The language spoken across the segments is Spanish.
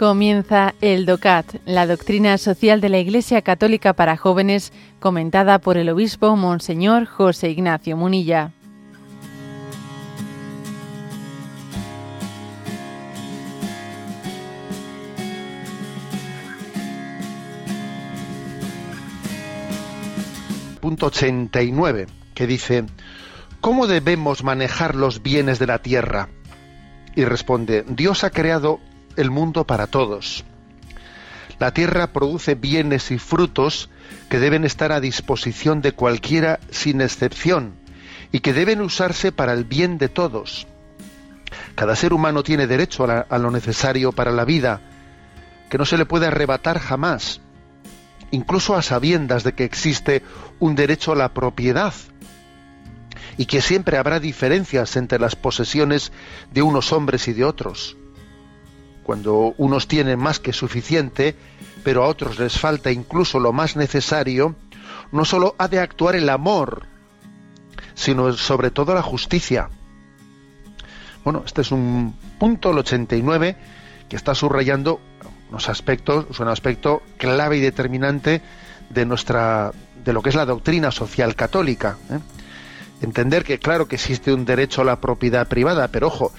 Comienza el DOCAT, la doctrina social de la Iglesia Católica para jóvenes, comentada por el obispo Monseñor José Ignacio Munilla. Punto 89, que dice, ¿cómo debemos manejar los bienes de la tierra? Y responde, Dios ha creado el mundo para todos. La tierra produce bienes y frutos que deben estar a disposición de cualquiera sin excepción y que deben usarse para el bien de todos. Cada ser humano tiene derecho a, lo necesario para la vida, que no se le puede arrebatar jamás, incluso a sabiendas de que existe un derecho a la propiedad y que siempre habrá diferencias entre las posesiones de unos hombres y de otros cuando unos tienen más que suficiente, pero a otros les falta incluso lo más necesario, no solo ha de actuar el amor, sino sobre todo la justicia. Bueno, este es un punto, el 89, que está subrayando unos aspectos, un aspecto clave y determinante de nuestra, de lo que es la doctrina social católica. ¿eh? Entender que claro que existe un derecho a la propiedad privada, pero ojo,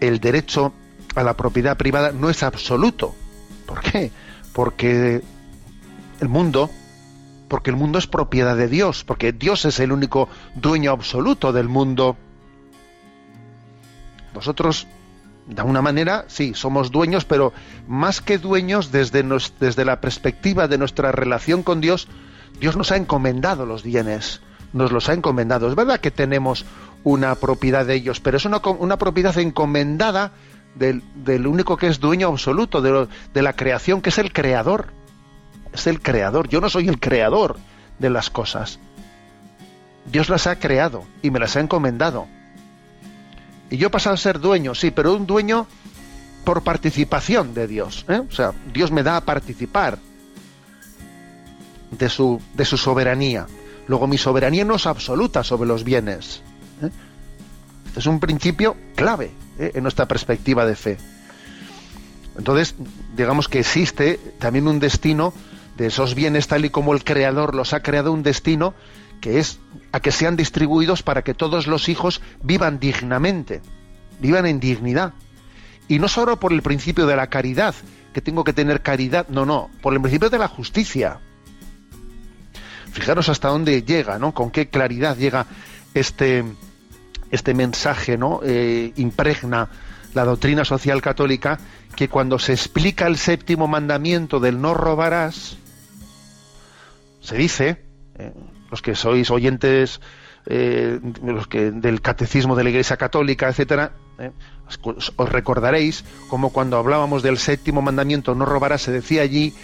el derecho a la propiedad privada no es absoluto. ¿Por qué? Porque el mundo, porque el mundo es propiedad de Dios, porque Dios es el único dueño absoluto del mundo. Nosotros, de alguna manera, sí, somos dueños, pero más que dueños desde, desde la perspectiva de nuestra relación con Dios, Dios nos ha encomendado los bienes, nos los ha encomendado. Es verdad que tenemos una propiedad de ellos, pero es una, una propiedad encomendada del, único que es dueño absoluto de, la creación, que es el creador. Es el creador. Yo no soy el creador de las cosas. Dios las ha creado y me las ha encomendado. Y yo he pasado a ser dueño, sí, pero un dueño por participación de Dios. ¿eh? O sea, Dios me da a participar de su, de su soberanía. Luego mi soberanía no es absoluta sobre los bienes. ¿eh? Este es un principio clave ¿eh? en nuestra perspectiva de fe. Entonces, digamos que existe también un destino de esos bienes tal y como el Creador los ha creado, un destino que es a que sean distribuidos para que todos los hijos vivan dignamente, vivan en dignidad. Y no solo por el principio de la caridad, que tengo que tener caridad, no, no, por el principio de la justicia. Fijaros hasta dónde llega, ¿no? Con qué claridad llega este, este mensaje no eh, impregna la doctrina social católica que cuando se explica el séptimo mandamiento del no robarás se dice eh, los que sois oyentes eh, los que del catecismo de la Iglesia Católica etcétera os recordaréis como cuando hablábamos del séptimo mandamiento no robarás se decía allí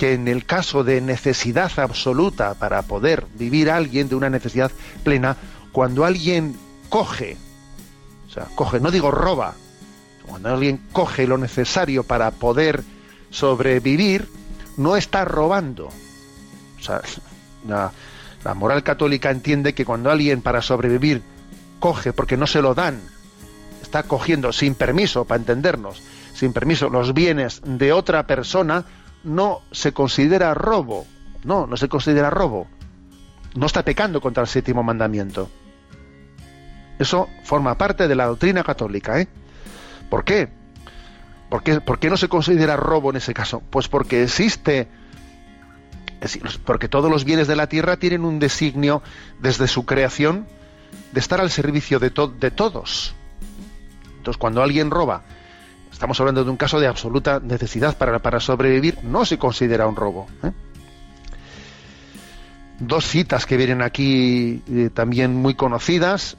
que en el caso de necesidad absoluta para poder vivir alguien de una necesidad plena cuando alguien coge, o sea, coge, no digo roba, cuando alguien coge lo necesario para poder sobrevivir, no está robando. O sea, la, moral católica entiende que cuando alguien para sobrevivir coge porque no se lo dan, está cogiendo sin permiso, para entendernos, sin permiso los bienes de otra persona, no se considera robo. No, no se considera robo. No está pecando contra el séptimo mandamiento. Eso forma parte de la doctrina católica. ¿eh? ¿Por qué? ¿Por qué, no se considera robo en ese caso? Pues porque existe, porque todos los bienes de la tierra tienen un designio desde su creación de estar al servicio de, de todos. Entonces, cuando alguien roba, estamos hablando de un caso de absoluta necesidad para, para sobrevivir, no se considera un robo. ¿eh? Dos citas que vienen aquí eh, también muy conocidas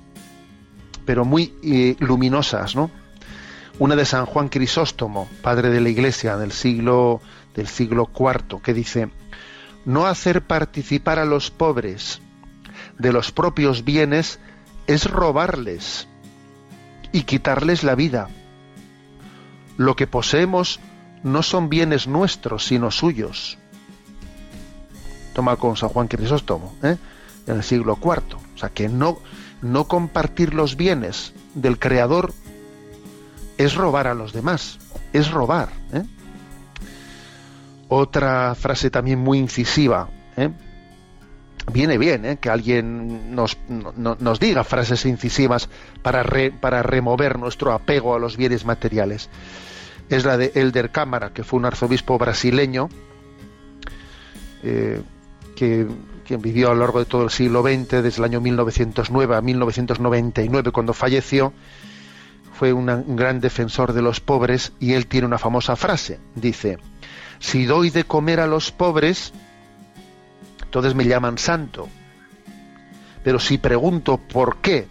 pero muy eh, luminosas, ¿no? Una de San Juan Crisóstomo, padre de la Iglesia del siglo del siglo IV, que dice: "No hacer participar a los pobres de los propios bienes es robarles y quitarles la vida. Lo que poseemos no son bienes nuestros, sino suyos." Toma con San Juan Crisóstomo, ¿eh? en el siglo IV. O sea, que no, no compartir los bienes del Creador es robar a los demás, es robar. ¿eh? Otra frase también muy incisiva. ¿eh? Viene bien ¿eh? que alguien nos, nos, diga frases incisivas para, para remover nuestro apego a los bienes materiales. Es la de Elder Cámara, que fue un arzobispo brasileño, eh, que, quien vivió a lo largo de todo el siglo XX, desde el año 1909 a 1999, cuando falleció, fue un gran defensor de los pobres y él tiene una famosa frase. Dice, si doy de comer a los pobres, entonces me llaman santo. Pero si pregunto por qué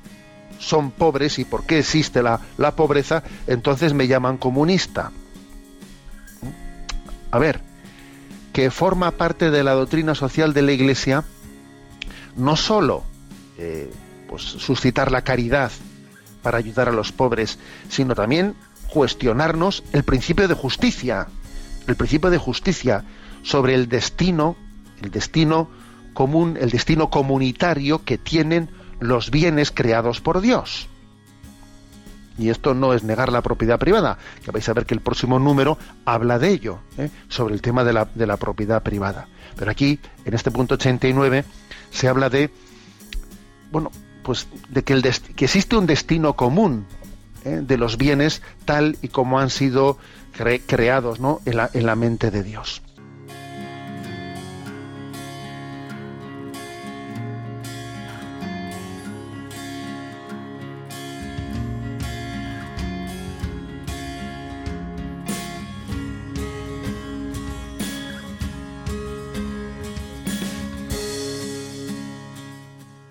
son pobres y por qué existe la, la pobreza, entonces me llaman comunista. A ver, que forma parte de la doctrina social de la Iglesia no sólo eh, pues, suscitar la caridad para ayudar a los pobres, sino también cuestionarnos el principio de justicia, el principio de justicia sobre el destino, el destino común, el destino comunitario que tienen los bienes creados por Dios. Y esto no es negar la propiedad privada, que vais a ver que el próximo número habla de ello, ¿eh? sobre el tema de la, de la propiedad privada. Pero aquí, en este punto 89, se habla de, bueno, pues de que, existe un destino común ¿eh? de los bienes tal y como han sido creados ¿no? en la mente de Dios.